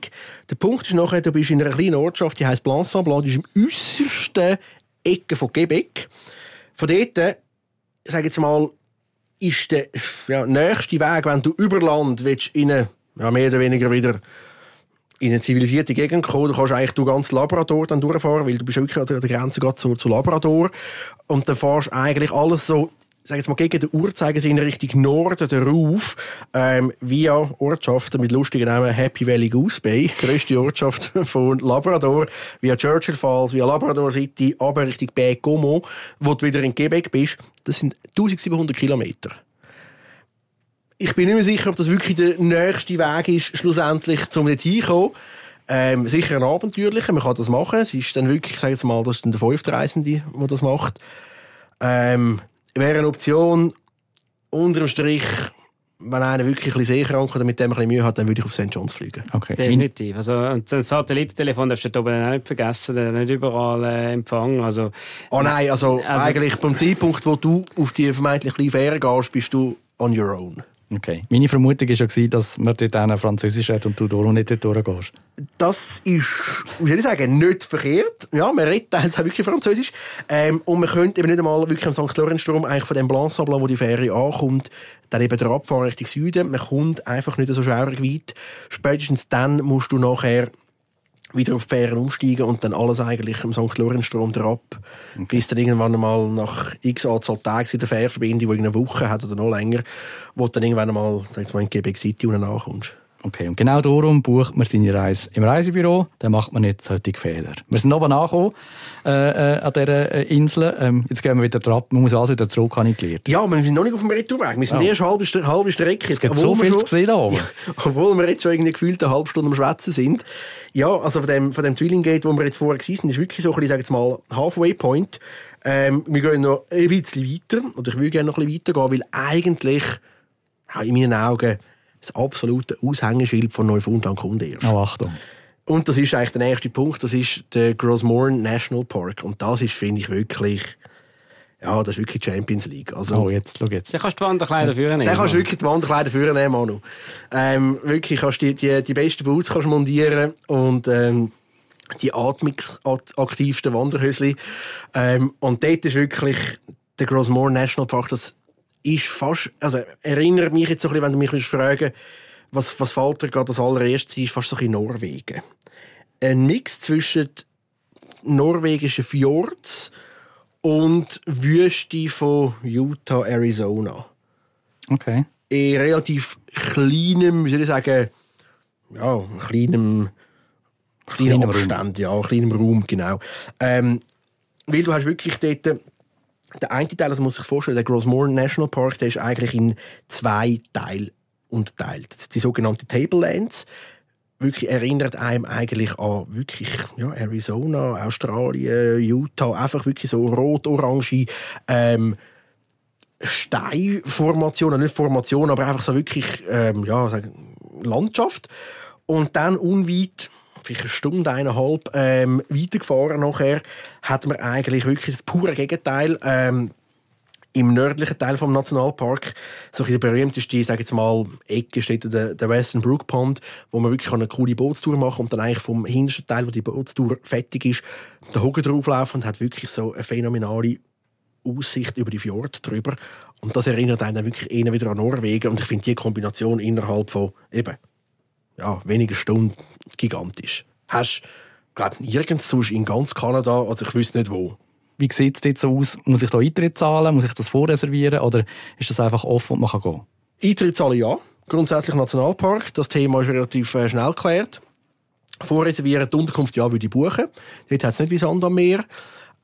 Der Punkt ist nachher, du bist in einer kleinen Ortschaft, die heisst Blanc-Sablon, die ist im äußersten Ecke von Quebec. Von dort, ich sage jetzt mal, ist der ja, nächste Weg, wenn du über Land willst, in eine, ja, mehr oder weniger wieder in eine zivilisierte Gegend kommen, du kannst eigentlich du ganz Labrador dann durchfahren, weil du bist wirklich an der Grenze zu, zu Labrador und dann fahrst eigentlich alles so sag jetzt mal, gegen den Uhrzeigersinn Richtung Norden, der Ruf, ähm, via Ortschaften mit lustigen Namen Happy Valley Goose Bay, grösste Ortschaft von Labrador, via Churchill Falls, via Labrador City, aber Richtung Bay Como, wo du wieder in Quebec bist. Das sind 1700 Kilometer. Ich bin nicht mehr sicher, ob das wirklich der nächste Weg ist, schlussendlich, um dort hinzukommen. Ähm, sicher ein abenteuerlicher, man kann das machen. Es ist dann wirklich, ich sage jetzt mal, das ist dann der fünfte Reisende, der das macht. Ähm, wäre eine Option, unter dem Strich, wenn einer wirklich ein bisschen seekrank oder mit dem ein bisschen Mühe hat, dann würde ich auf St. John's fliegen. Okay. Definitiv. Also, und das Satellitentelefon darfst du da oben auch nicht vergessen, nicht überall äh, empfangen. Also, oh nein, also, also eigentlich beim Zeitpunkt, wo du auf die vermeintlich kleine Fähre gehst, bist du on your own. Okay. Meine Vermutung war ja, dass man dort Französisch hat und du da nicht durchgehst. Das ist, wie soll ich sagen, nicht verkehrt. Ja, man redet auch wirklich Französisch. Ähm, und man könnte eben nicht einmal wirklich am St. Lorenzsturm eigentlich von dem Blanc Sablon, wo die Fähre ankommt, dann eben der Abfahren Richtung Süden. Man kommt einfach nicht so schaurig weit. Spätestens dann musst du nachher wieder auf die Fähren umsteigen und dann alles eigentlich am St. Lorenzstrom drauf, okay. bis dann irgendwann mal nach x Anzahl Tagen in der Fährverbindung, die eine Woche hat oder noch länger, wo du dann irgendwann mal, sag mal, in Quebec City unten ankommst. Okay, und genau darum bucht man seine Reise im Reisebüro, dann macht man nicht solche Fehler. Wir sind oben angekommen äh, äh, an dieser äh, Insel. Ähm, jetzt gehen wir wieder drauf, man muss alles wieder zurück, habe ich gelernt. Ja, wir sind noch nicht auf dem Retourweg, wir sind ja. erst halbe, halbe Strecke. Es gibt so viel schon, zu sehen da oben. Ja, obwohl wir jetzt schon irgendwie gefühlt eine halbe Stunde am Schwätzen sind. Ja, also von dem, von dem Twillinggate, wo wir jetzt vorher waren, ist wirklich so ich sage jetzt mal, Halfway Point. Ähm, wir gehen noch ein bisschen weiter, oder ich würde gerne noch ein bisschen weitergehen, weil eigentlich, in meinen Augen, das absolute Aushängeschild von Neufundland kommt erst. Oh, Achtung. Und das ist eigentlich der nächste Punkt, das ist der Grosmorn National Park. Und das ist, finde ich, wirklich... Ja, das ist wirklich Champions League. Also, oh, jetzt, schau jetzt. Dann kannst du die Wanderkleider führen nehmen. Dann kannst du wirklich die Wanderkleider führen nehmen, Manu. Ähm, wirklich, kannst du die, die, die besten Boots kannst montieren und ähm, die atmungsaktivsten Wanderhösli. Ähm, und dort ist wirklich der Grosmore National Park, das ist fast, also erinnert mich jetzt so ein bisschen, wenn du mich fragen was, was fällt dir gerade als allererstes ist fast so ein Norwegen. Ein Mix zwischen norwegischen Fjords und Wüste von Utah, Arizona. Okay. In relativ kleinem, wie soll ich sagen, ja, kleinem, kleinem Abstand, Raum. ja, kleinem Raum, genau. Ähm, weil du hast wirklich dort der eine Teil, das muss sich vorstellen, der Grosmore National Park, der ist eigentlich in zwei Teile unterteilt. Die sogenannte Tablelands wirklich erinnert einem eigentlich an wirklich ja, Arizona, Australien, Utah, einfach wirklich so rot-orange ähm, Steinformationen, nicht Formationen, aber einfach so wirklich ähm, ja, Landschaft. Und dann unweit vielleicht eine Stunde, eineinhalb ähm, weitergefahren nachher, hat man eigentlich wirklich das pure Gegenteil. Ähm, im nördlichen Teil vom Nationalpark, so ein der berühmteste, sage jetzt mal, Ecke steht der, der Western Brook Pond, wo man wirklich eine coole Bootstour machen kann und dann eigentlich vom hintersten Teil, wo die Bootstour fertig ist, der Hogen drauflaufen und hat wirklich so eine phänomenale Aussicht über die Fjord drüber. Und das erinnert einen dann wirklich eher wieder an Norwegen und ich finde die Kombination innerhalb von eben ja, wenigen Stunden gigantisch. Hast, glaube nirgends sonst in ganz Kanada, also ich wüsste nicht wo. Wie sieht es jetzt so aus? Muss ich da Eintritt zahlen? Muss ich das vorreservieren? Oder ist das einfach offen und man kann gehen? Eintritt zahlen ja. Grundsätzlich Nationalpark. Das Thema ist relativ äh, schnell geklärt. Vorreservieren, die Unterkunft ja, würde ich buchen. Dort hat es nicht wie Sand am Meer.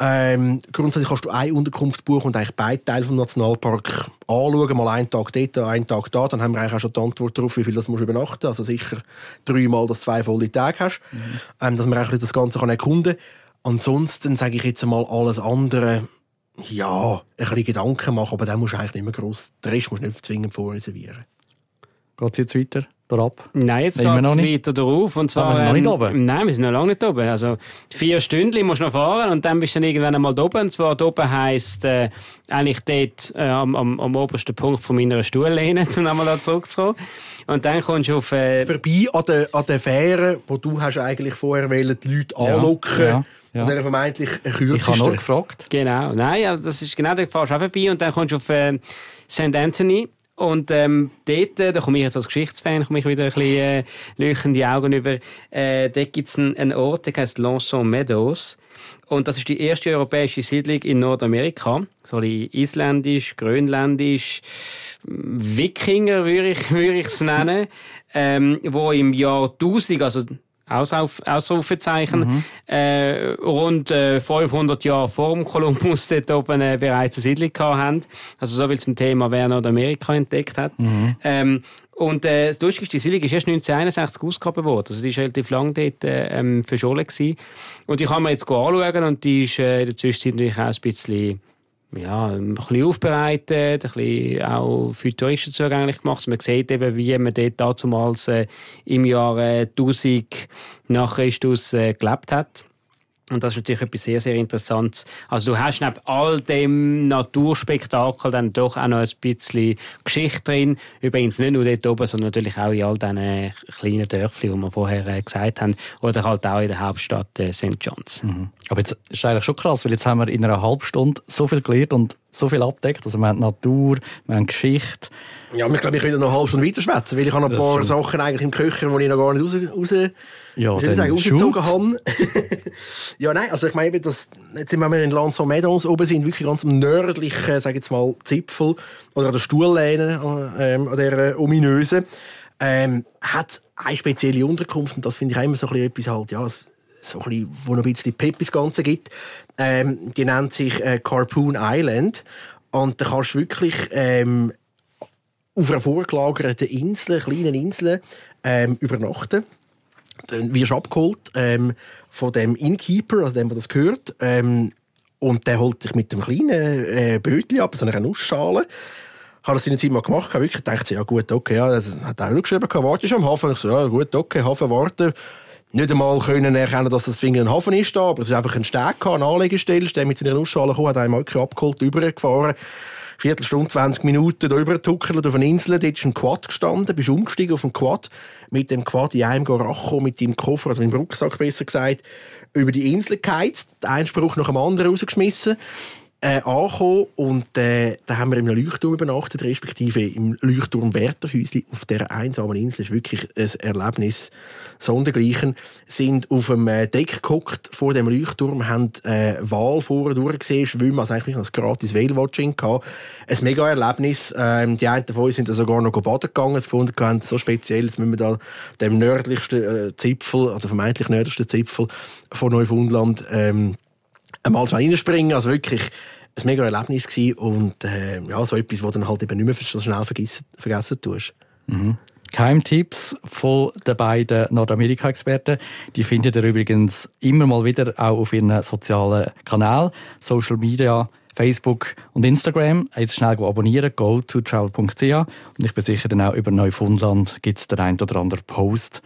Ähm, grundsätzlich kannst du eine Unterkunft buchen und eigentlich beide Teile vom Nationalpark anschauen. Mal einen Tag dort, einen Tag da. Dann haben wir eigentlich auch schon die Antwort darauf, wie viel das musst du übernachten Also sicher dreimal, dass du zwei volle Tage hast. Mhm. Ähm, dass man eigentlich das Ganze kann erkunden kann. Ansonsten sage ich jetzt mal alles andere, ja, ein bisschen Gedanken machen, aber dann musst du eigentlich nicht mehr gross, den Rest musst du nicht zwingend vorreservieren. Geht es jetzt weiter? Ab? Nein, jetzt geht es weiter drauf. Und zwar, Aber wir sind noch nicht ähm, oben? Nein, wir sind noch lange nicht oben. Also vier Stunden musst du noch fahren und dann bist du dann irgendwann einmal oben. Und zwar oben heisst äh, eigentlich dort äh, am, am, am, obersten Punkt von meiner Stuhllehne, um nochmal da zurückzukommen. Und dann kommst du auf... Äh, Vorbei an der, an der Fähre, wo du hast eigentlich vorher wollen, die Leute anlocken ja, ja. Ja. Der vermeintlich kürzesten. Ich habe noch gefragt. Genau. Nein, also das ist genau, da fahrst du auch vorbei und dann kommst du auf äh, St. Anthony. Und ähm, dort, äh, da komme ich jetzt als Geschichtsfan, komme ich wieder ein bisschen äh, leuchtende Augen über. Äh, dort gibt es einen, einen Ort, der heißt Lanson Meadows. Und das ist die erste europäische Siedlung in Nordamerika. So isländisch, grönländisch, Wikinger würde ich es nennen. ähm, wo im Jahr 1000, also Ausauf, Ausrufezeichen. Mhm. Äh, rund äh, 500 Jahre vor dem Kolumbus dort oben äh, bereits eine Siedlung haben. Also so viel zum Thema, wer Nordamerika entdeckt hat. Mhm. Ähm, und äh, das Lustige ist, die Siedlung ist erst 1961 ausgegraben worden. Also die war relativ lange dort äh, ähm, verschollen. Gewesen. Und die kann man jetzt anschauen und die ist äh, in der Zwischenzeit natürlich auch ein bisschen ja, ein bisschen aufbereitet, ein bisschen auch für Touristen zugänglich gemacht. Man sieht eben, wie man dort damals äh, im Jahr äh, 1000 nach Christus gelebt hat. Und das ist natürlich etwas sehr, sehr Interessantes. Also du hast neben all dem Naturspektakel dann doch auch noch ein bisschen Geschichte drin. Übrigens nicht nur dort oben, sondern natürlich auch in all diesen kleinen Dörfern, die wir vorher äh, gesagt haben. Oder halt auch in der Hauptstadt äh, St. John's. Mhm. Aber jetzt ist eigentlich schon krass, weil jetzt haben wir in einer halben Stunde so viel gelernt und so viel abdeckt. Also wir haben Natur, wir haben Geschichte. Ja, ich glaube, ich könnte noch eine halbe Stunde weiter schwätzen, weil ich habe noch ein paar Sachen eigentlich im Köcher, die ich noch gar nicht raus, raus, ja, sagen, rausgezogen habe. ja, nein, also ich meine, das, jetzt sind wir in Lanson Meadows oben sind, wirklich ganz am nördlichen, sage jetzt mal, Zipfel oder an der Stuhllehne, ähm, an der ominösen, ähm, hat eine spezielle Unterkunft und das finde ich auch immer so ein bisschen etwas halt, ja, so ein bisschen, wo noch ein bisschen Pep Ganze gibt. Ähm, die nennt sich äh, Carpoon Island. Und da kannst du wirklich ähm, auf einer vorgelagerten Insel, kleinen Insel, ähm, übernachten. Dann wirst du abgeholt ähm, von dem Innkeeper, also dem, der das gehört. Ähm, und der holt dich mit dem kleinen äh, Bötchen ab, so einer Nussschale. Habe das in Zeit mal gemacht, habe wirklich gedacht, ja gut, okay, ja, das hat er auch geschrieben, warte schon am Hafen. Ich so, ja gut, okay, Hafen warten nicht einmal können erkennen, dass das zwingend ein Hafen ist da, aber es ist einfach ein Steg, eine Anlegestelle, der mit seiner Nussschale gekommen, hat wirklich abgeholt, übergefahren. Viertelstunde, 20 Minuten da übergetuckelt auf eine Insel. Dort ist ein Quad gestanden, bist umgestiegen auf einen Quad. Mit dem Quad in einem Garacho, mit dem Koffer, also mit dem Rucksack besser gesagt, über die Insel geheizt, einen Spruch nach dem anderen rausgeschmissen äh, angekommen und äh, da haben wir im Leuchtturm übernachtet, respektive im Leuchtturm Wärterhäusli auf der einsamen Insel. Das ist wirklich ein Erlebnis sondergleichen. Sind auf dem äh, Deck geguckt vor dem Leuchtturm, haben äh, Wal vorher durchgesehen, schwimmen, also eigentlich ein gratis Whale-Watching gehabt. Ein mega Erlebnis. Ähm, die einen von uns sind sogar noch baden gegangen, es gefunden haben, so speziell, jetzt müssen wir da dem nördlichsten äh, Zipfel, also vermeintlich nördlichsten Zipfel von Neufundland, ähm, einmal schnell reinspringen. Also wirklich ein mega Erlebnis gewesen und äh, ja, so etwas, was dann halt eben nicht mehr so schnell vergessen, vergessen tust. Mhm. Keimtipps von den beiden Nordamerika-Experten. Die findet ihr übrigens immer mal wieder auch auf ihren sozialen Kanälen, Social Media, Facebook und Instagram. Jetzt schnell abonnieren, go to travel.ch und ich bin sicher dann auch über Neufundland gibt es den ein oder anderen Post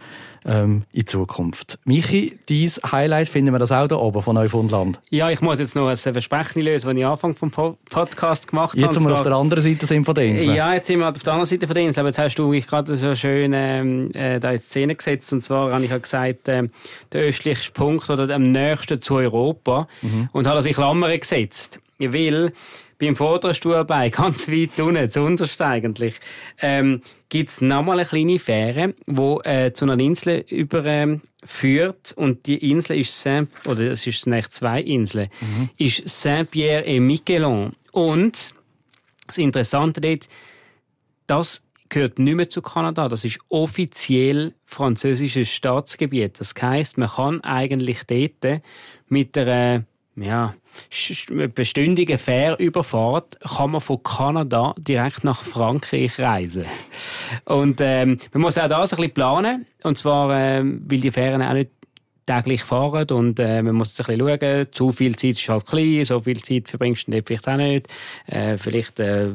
ähm, in Zukunft. Michi, dein Highlight finden wir das auch da oben von Neufundland? Ja, ich muss jetzt noch ein Versprechen lösen, das ich Anfang vom Podcast gemacht habe. Jetzt, wo wir auf der anderen Seite sind von der Insel. Ja, jetzt sind wir auf der anderen Seite von der Insel, aber jetzt hast du mich gerade so schön ähm, äh, da in Szene gesetzt und zwar habe ich ja gesagt, äh, der östlichste Punkt oder am nächsten zu Europa mhm. und habe das in Klammern gesetzt. Weil beim vorderen Stuhlbein, ganz weit unten, zu unterst eigentlich, ähm, gibt es nochmal eine kleine Fähre, die äh, zu einer Insel überführt. Ähm, und die Insel ist Saint, oder es ist eigentlich zwei Inseln, mhm. ist Saint-Pierre et Miquelon. Und das Interessante dort, das gehört nicht mehr zu Kanada. Das ist offiziell französisches Staatsgebiet. Das heißt, man kann eigentlich dort mit einer ja, bestündigen Fährüberfahrt kann man von Kanada direkt nach Frankreich reisen. Und ähm, man muss auch das ein bisschen planen. Und zwar, ähm, weil die Fähren auch nicht täglich fahren und äh, man muss ein bisschen schauen, zu viel Zeit ist halt klein, so viel Zeit verbringst du dort vielleicht auch nicht. Äh, vielleicht äh,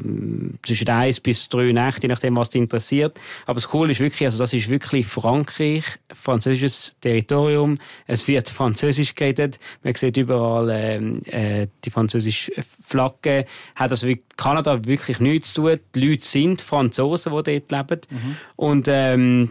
zwischen eins bis drei Nächte, je nachdem, was dich interessiert. Aber das Coole ist wirklich, also das ist wirklich Frankreich, französisches Territorium. Es wird Französisch geredet. Man sieht überall ähm, äh, die französische Flagge. Hat also mit Kanada wirklich nichts zu tun. Die Leute sind Franzosen, die dort leben. Mhm. Und ähm,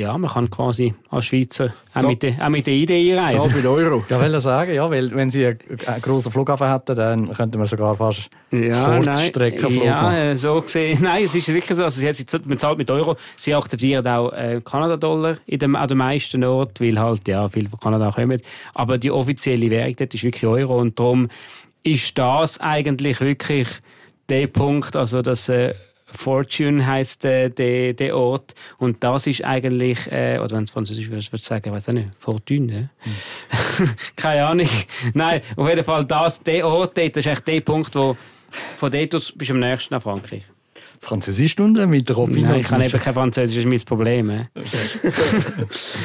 ja, man kann quasi als Schweizer auch, so. mit, der, auch mit der Idee einreisen. So mit Euro. Ja, will sagen, ja, weil wenn sie einen, einen grossen Flughafen hätten, dann könnten wir sogar fast ja, Kurzstreckenflug Ja, äh, so gesehen. Nein, es ist wirklich so. Also, sie, man zahlt mit Euro. Sie akzeptieren auch äh, Kanada-Dollar in dem, an den meisten Orten, weil halt, ja, viele von Kanada kommen. Aber die offizielle Währung dort ist wirklich Euro und darum ist das eigentlich wirklich der Punkt, also dass äh, Fortune heißt äh, der, der Ort. Und das ist eigentlich, äh, oder wenn es französisch würde ich sagen, weiß auch nicht, Fortune, ne? Hm. Keine Ahnung. Nein, auf jeden Fall das, der Ort das ist echt der Punkt, wo von dort aus bist du am nächsten nach Frankreich. Französischstunde mit Robin? Nein, ich kann eben kein Französisch, das ist mein Problem. Okay.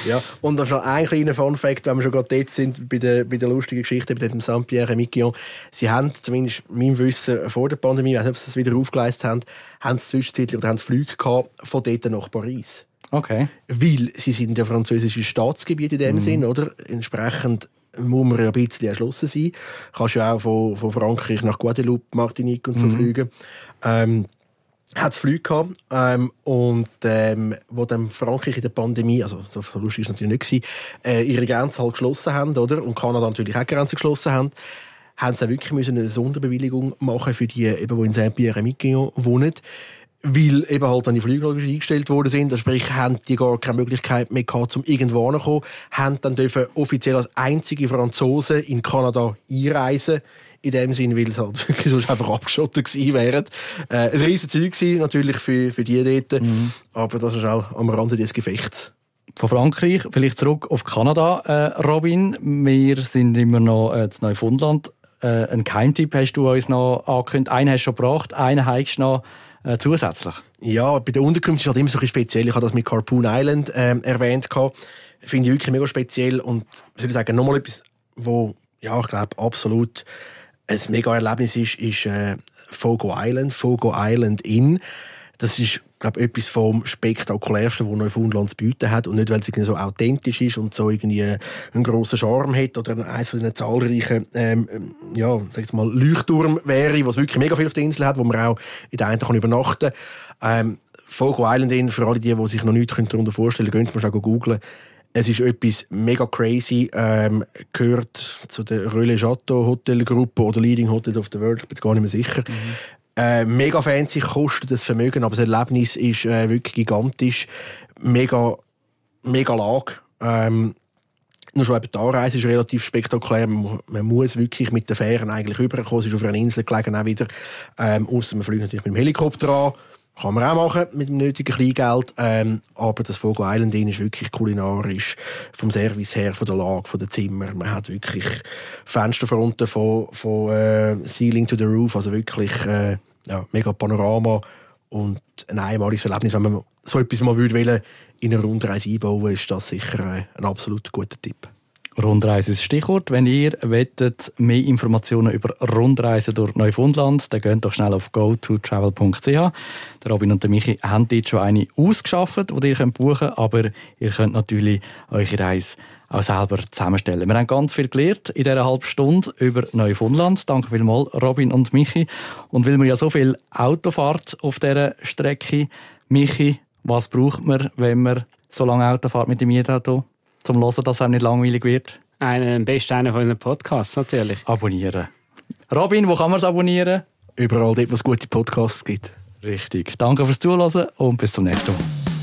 ja, und dann schon ein kleiner Fun-Fact, wenn wir schon gerade dort sind, bei der, bei der lustigen Geschichte mit dem Saint-Pierre Miquillon. Sie haben, zumindest meinem Wissen, vor der Pandemie, ich weiß nicht, ob sie das wieder aufgeleistet haben, haben sie zwischenzeitlich oder haben sie Flüge gehabt von dort nach Paris. Okay. Weil sie sind ja französisches Staatsgebiet in dem mhm. Sinn, oder? Entsprechend muss man ja ein bisschen erschlossen sein. Du kannst ja auch von, von Frankreich nach Guadeloupe, Martinique und so mhm. fliegen. Ähm, hat es Flüge gehabt. Ähm, und ähm, wo dann Frankreich in der Pandemie, also so lustig ist es natürlich nicht gewesen, äh, ihre Grenzen halt geschlossen haben, oder? Und Kanada natürlich auch Grenzen geschlossen haben, haben sie wirklich müssen eine Sonderbewilligung machen für die, eben, die in Saint-Pierre-et-Miquelon wohnen. Weil eben halt dann die Flüge eingestellt worden sind, also sprich, haben die gar keine Möglichkeit mehr gehabt, um irgendwo anzukommen, haben dann dürfen offiziell als einzige Franzosen in Kanada einreisen in dem Sinn, weil es halt wirklich sonst einfach abgeschottet gewesen wäre. Äh, ein riesen Zeug gewesen, natürlich für, für die dort, mhm. aber das ist auch am Rande des Gefechts. Von Frankreich, vielleicht zurück auf Kanada, äh, Robin. Wir sind immer noch äh, in Neufundland. Äh, ein Keimtipp hast du uns noch angekündigt. Einen hast du schon gebracht, einen hast du noch äh, zusätzlich. Ja, bei der Unterkunft ist halt immer so ein speziell. Ich habe das mit Carpoon Island ähm, erwähnt. Finde ich wirklich mega speziell und soll ich sagen, nochmal etwas, wo ja, ich glaube, absolut ein mega Erlebnis ist, ist äh, Fogo Island, Fogo Island Inn. Das ist, glaube etwas vom spektakulärsten, was Neufundland zu bieten hat und nicht, weil es so authentisch ist und so irgendwie einen grossen Charme hat oder eines von den zahlreichen ähm, ja, sag jetzt mal Leuchtturm wäre, was wirklich mega viel auf der Insel hat, wo man auch in der einen übernachten kann. Ähm, Fogo Island Inn, für alle die, die sich noch nichts darunter vorstellen können, gehen Sie mal googeln. Es ist etwas mega crazy, ähm, gehört zu der Relais Chateau Hotelgruppe oder Leading Hotels of the World, ich bin gar nicht mehr sicher. Mhm. Äh, mega fancy, kostet das Vermögen, aber das Erlebnis ist äh, wirklich gigantisch. Mega, mega Lage. Ähm, nur schon eben die Anreise ist relativ spektakulär. Man, man, muss wirklich mit den Fähren eigentlich rüberkommen. Es ist auf einer Insel gelegen auch wieder. Ähm, ausser man fliegt natürlich mit dem Helikopter an. Kann man auch machen mit dem nötigen Kleingeld. Ähm, aber das Fogo Island Inn ist wirklich kulinarisch vom Service her, von der Lage, von den Zimmern. Man hat wirklich Fensterfronten von, von äh, Ceiling to the Roof. Also wirklich äh, ja, mega Panorama und ein einmaliges Erlebnis. Wenn man so etwas mal würde in eine Rundreise einbauen ist das sicher äh, ein absolut guter Tipp. Rundreise ist Stichwort. Wenn ihr wettet, mehr Informationen über Rundreisen durch Neufundland, dann geht doch schnell auf go2travel.ch. Der Robin und der Michi haben dort schon eine ausgeschafft, die ihr buchen könnt, aber ihr könnt natürlich eure Reise auch selber zusammenstellen. Wir haben ganz viel gelernt in dieser halben Stunde über Neufundland. Danke vielmals, Robin und Michi. Und weil wir ja so viel Autofahrt auf dieser Strecke, Michi, was braucht man, wenn man so lange Auto fährt mit dem Mietauto? Zum Hören, dass er nicht langweilig wird? Einen, am besten einen von unseren Podcasts, natürlich. Abonnieren. Robin, wo kann man es abonnieren? Überall dort, wo es gute Podcasts gibt. Richtig. Danke fürs Zuhören und bis zum nächsten Mal.